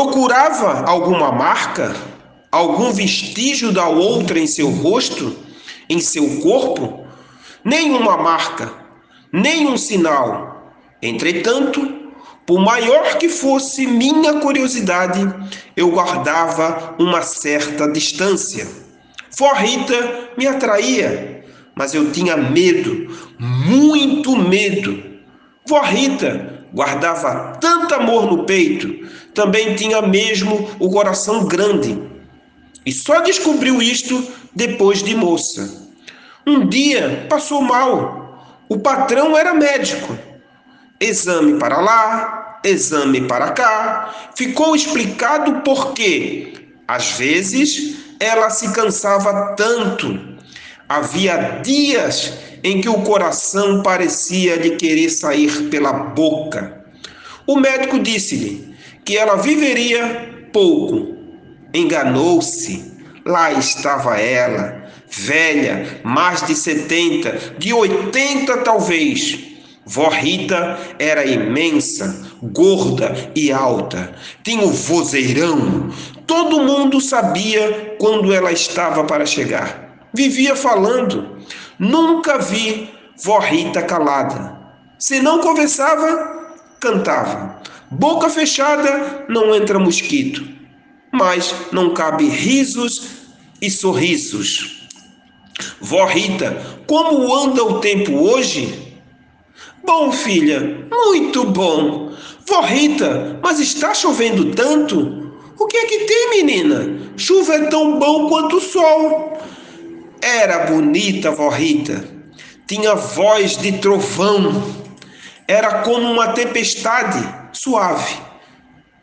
Procurava alguma marca, algum vestígio da outra em seu rosto, em seu corpo? Nenhuma marca, nenhum sinal. Entretanto, por maior que fosse minha curiosidade, eu guardava uma certa distância. Forrita me atraía, mas eu tinha medo, muito medo. Forrita guardava tanto amor no peito, também tinha mesmo o coração grande. E só descobriu isto depois de moça. Um dia passou mal. O patrão era médico. Exame para lá, exame para cá. Ficou explicado por quê. Às vezes ela se cansava tanto. Havia dias em que o coração parecia lhe querer sair pela boca. O médico disse-lhe que ela viveria pouco. Enganou-se. Lá estava ela, velha, mais de 70, de 80 talvez. Vó Rita era imensa, gorda e alta. Tinha o vozeirão. Todo mundo sabia quando ela estava para chegar. Vivia falando. Nunca vi vó Rita calada. Se não conversava, cantava. Boca fechada, não entra mosquito. Mas não cabe risos e sorrisos. Vó Rita, como anda o tempo hoje? Bom, filha, muito bom. Vó Rita, mas está chovendo tanto? O que é que tem, menina? Chuva é tão bom quanto o sol. Era bonita, vó Rita. Tinha voz de trovão. Era como uma tempestade suave.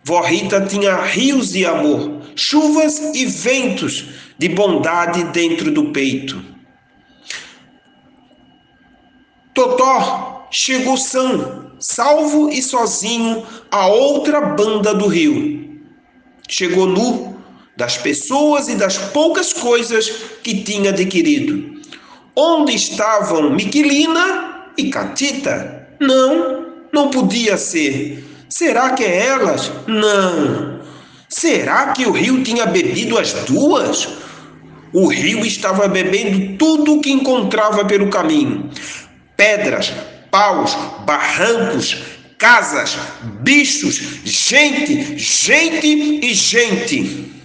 Vó Rita tinha rios de amor, chuvas e ventos de bondade dentro do peito. Totó chegou são, salvo e sozinho a outra banda do rio. Chegou nu, das pessoas e das poucas coisas que tinha adquirido. Onde estavam Miquilina e Catita? Não, não podia ser. Será que é elas? Não. Será que o rio tinha bebido as duas? O rio estava bebendo tudo o que encontrava pelo caminho: pedras, paus, barrancos, casas, bichos, gente, gente e gente.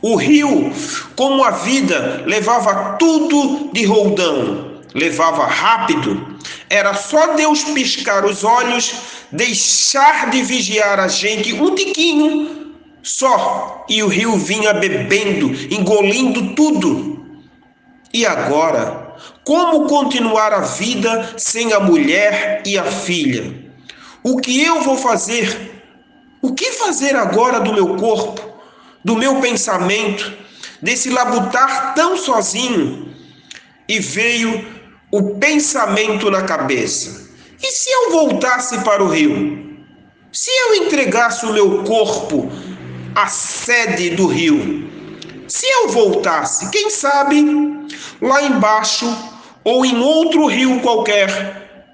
O rio, como a vida, levava tudo de roldão, levava rápido. Era só Deus piscar os olhos, deixar de vigiar a gente um tiquinho só, e o rio vinha bebendo, engolindo tudo. E agora, como continuar a vida sem a mulher e a filha? O que eu vou fazer? O que fazer agora do meu corpo? Do meu pensamento, desse labutar tão sozinho, e veio o pensamento na cabeça: e se eu voltasse para o rio? Se eu entregasse o meu corpo à sede do rio? Se eu voltasse, quem sabe, lá embaixo ou em outro rio qualquer,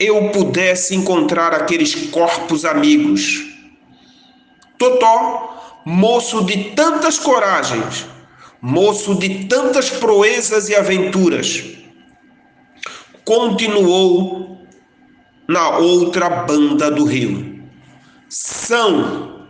eu pudesse encontrar aqueles corpos amigos. Totó moço de tantas coragens, moço de tantas proezas e aventuras, continuou na outra banda do rio. São,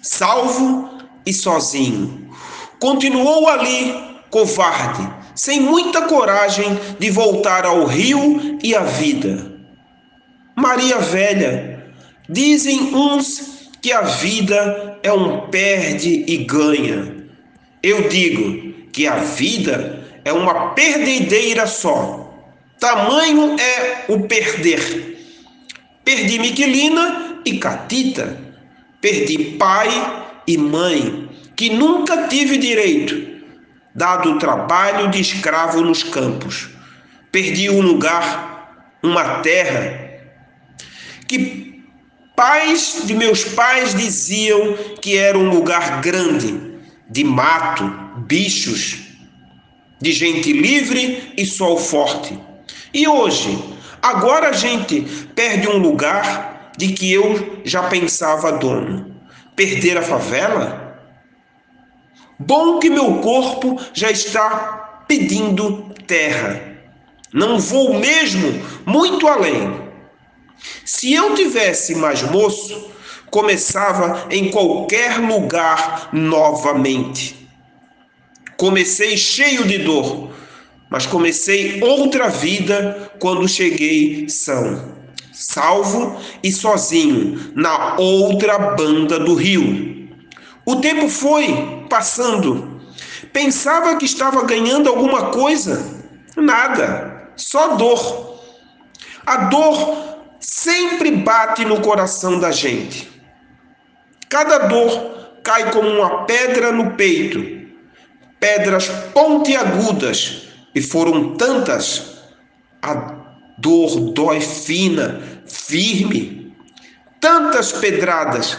salvo e sozinho. Continuou ali, covarde, sem muita coragem de voltar ao rio e à vida. Maria Velha, dizem uns que a vida é um perde e ganha. Eu digo que a vida é uma perdedeira só. Tamanho é o perder. Perdi Miquelina e Catita. Perdi pai e mãe, que nunca tive direito, dado o trabalho de escravo nos campos. Perdi um lugar, uma terra, que pais de meus pais diziam que era um lugar grande, de mato, bichos. de gente livre e sol forte. E hoje, agora a gente perde um lugar de que eu já pensava dono. Perder a favela? Bom que meu corpo já está pedindo terra. Não vou mesmo muito além. Se eu tivesse mais moço, começava em qualquer lugar novamente. Comecei cheio de dor, mas comecei outra vida quando cheguei são, salvo e sozinho na outra banda do rio. O tempo foi passando. Pensava que estava ganhando alguma coisa. Nada, só dor. A dor sempre bate no coração da gente. Cada dor cai como uma pedra no peito, pedras pontiagudas, e foram tantas, a dor dói fina, firme, tantas pedradas,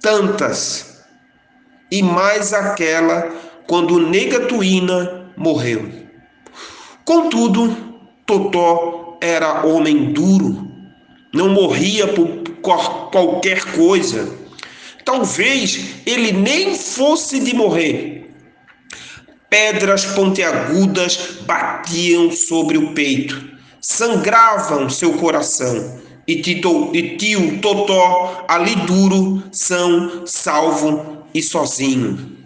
tantas, e mais aquela quando Negatuína morreu. Contudo, Totó era homem duro, não morria por qualquer coisa. Talvez ele nem fosse de morrer. Pedras pontiagudas batiam sobre o peito, sangravam seu coração. E tio, e tio Totó, ali duro, são, salvo e sozinho.